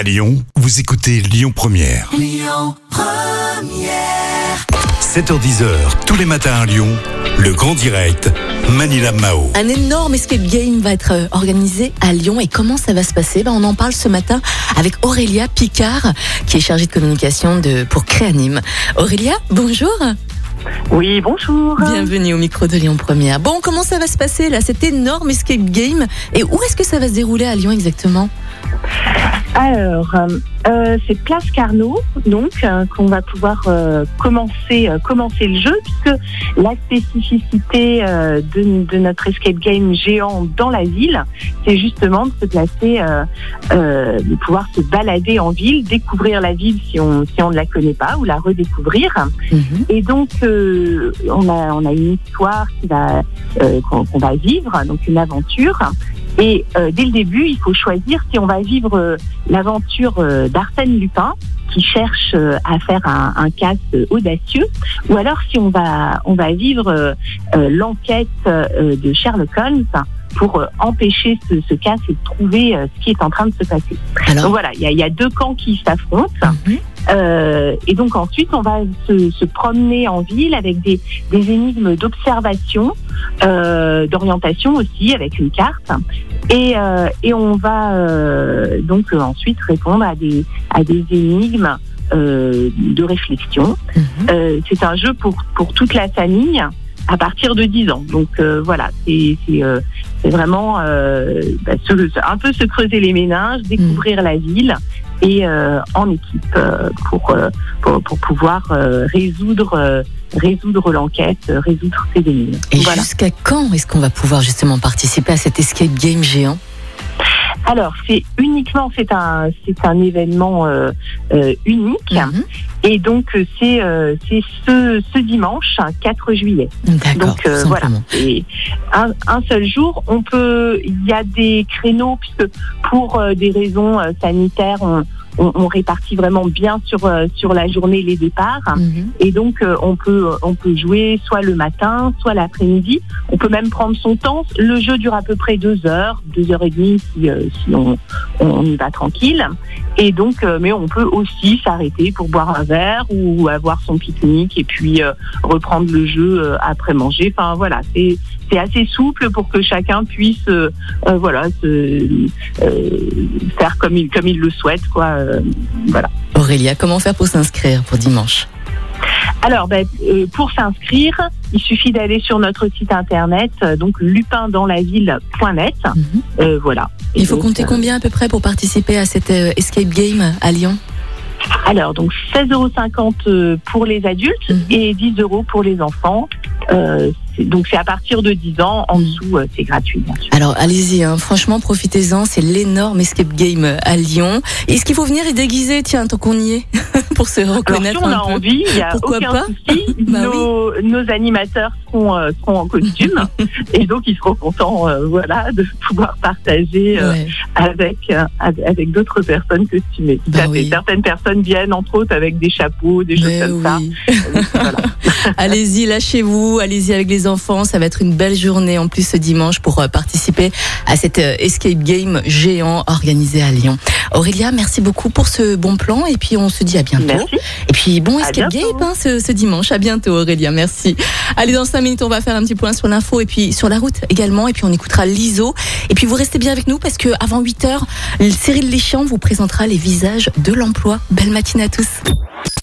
À Lyon, vous écoutez Lyon Première. 7h10h, tous les matins à Lyon, le grand direct, Manila Mao. Un énorme escape game va être euh, organisé à Lyon et comment ça va se passer? Ben, On en parle ce matin avec Aurélia Picard qui est chargée de communication de, pour Créanime. Aurélia, bonjour. Oui, bonjour. Bienvenue au micro de Lyon Première. Bon, comment ça va se passer là, cet énorme escape game? Et où est-ce que ça va se dérouler à Lyon exactement? Alors, euh, euh, c'est Place Carnot, donc, euh, qu'on va pouvoir euh, commencer, commencer le jeu, puisque la spécificité de, de notre escape game géant dans la ville, c'est justement de se placer, de pouvoir se balader en ville, découvrir la ville si on, si on ne la connaît pas, ou la redécouvrir. Mhm. Et donc, on, a, on a une histoire va, qu'on va vivre, donc une aventure. Et euh, dès le début, il faut choisir si on va vivre euh, l'aventure euh, d'Arsène Lupin, qui cherche à faire un, un casse audacieux, ou alors si on va, on va vivre l'enquête de Sherlock Holmes pour empêcher ce, ce casse et trouver ce qui est en train de se passer. Donc Alors, voilà, il y a, il y a deux camps qui s'affrontent. mhm. Euh, et donc ensuite, on va se, se promener en ville avec des, des énigmes d'observation, euh, d'orientation aussi, avec une carte. Et, euh, et on va euh, donc euh, ensuite répondre à des, à des énigmes euh, de réflexion. Mhm. Euh, c'est un jeu pour, pour toute la famille à partir de 10 ans. Donc euh, voilà, c'est euh, vraiment euh, bah, se- un peu se creuser les méninges, découvrir la ville et euh, en équipe euh, pour, euh, pour, pour pouvoir euh, résoudre, euh, résoudre l'enquête, résoudre ces énigmes. Et Voilà. jusqu'à quand est-ce qu'on va pouvoir justement participer à cet escape game géant? Alors c'est uniquement c'est un c'est un événement euh, euh, unique Mhm. et donc euh, c'est euh, c'est ce, ce dimanche 4 juillet. Donc euh, voilà, c'est un, un seul jour. On peut, il y a des créneaux puisque pour des raisons sanitaires, on, on, on répartit vraiment bien sur euh, sur la journée les départs. Mhm. Et donc euh, on peut on peut jouer soit le matin, soit l'après-midi. On peut même prendre son temps. Le jeu dure à peu près deux heures, deux heures et demie si, euh, si on, on y va tranquille. Et donc, euh, mais on peut aussi s'arrêter pour boire un verre ou avoir son pique-nique et puis euh, reprendre le jeu euh, après manger. Enfin voilà, c'est c'est assez souple pour que chacun puisse euh, euh, voilà se, euh, faire comme il comme il le souhaite quoi. Euh, voilà. Aurélia, comment faire pour s'inscrire pour dimanche? Alors, ben, euh, pour s'inscrire, il suffit d'aller sur notre site internet, euh, donc lupindanslaville.net. Mhm. Euh, voilà. Et Il faut donc, compter combien à peu près pour participer à cet euh, escape game à Lyon? Alors, donc 16,50 euros pour les adultes Mhm. et 10 euros pour les enfants. Euh, donc, c'est à partir de 10 ans. En dessous, euh, c'est gratuit, bien sûr. Alors allez-y, hein. franchement profitez-en, c'est l'énorme escape game à Lyon. Est-ce qu'il faut venir y déguiser, tiens, tant qu'on y est, pour se Alors, si reconnaître on a un envie, il n'y a Pourquoi aucun pas souci. Bah nos, nos animateurs seront, euh, en costume et donc ils seront contents euh, voilà, de pouvoir partager euh, Ouais. avec, euh, avec, d'autres personnes costumées. Bah oui. Certaines personnes viennent, entre autres, avec des chapeaux, des choses Mais comme ça. oui. Donc, voilà. allez-y, lâchez-vous, allez-y avec les enfants, ça va être une belle journée en plus ce dimanche pour euh, participer à cet euh, escape game géant organisé à Lyon. Aurélia, merci beaucoup pour ce bon plan et puis on se dit à bientôt. Merci. Et puis bon escape game hein, ce, ce dimanche. À bientôt Aurélia, merci. Allez, dans 5 minutes, on va faire un petit point sur l'info et puis sur la route également. Et puis on écoutera l'ISO. Et puis vous restez bien avec nous parce que avant 8 heures, Cyril Léchiant vous présentera les visages de l'emploi. Belle matinée à tous.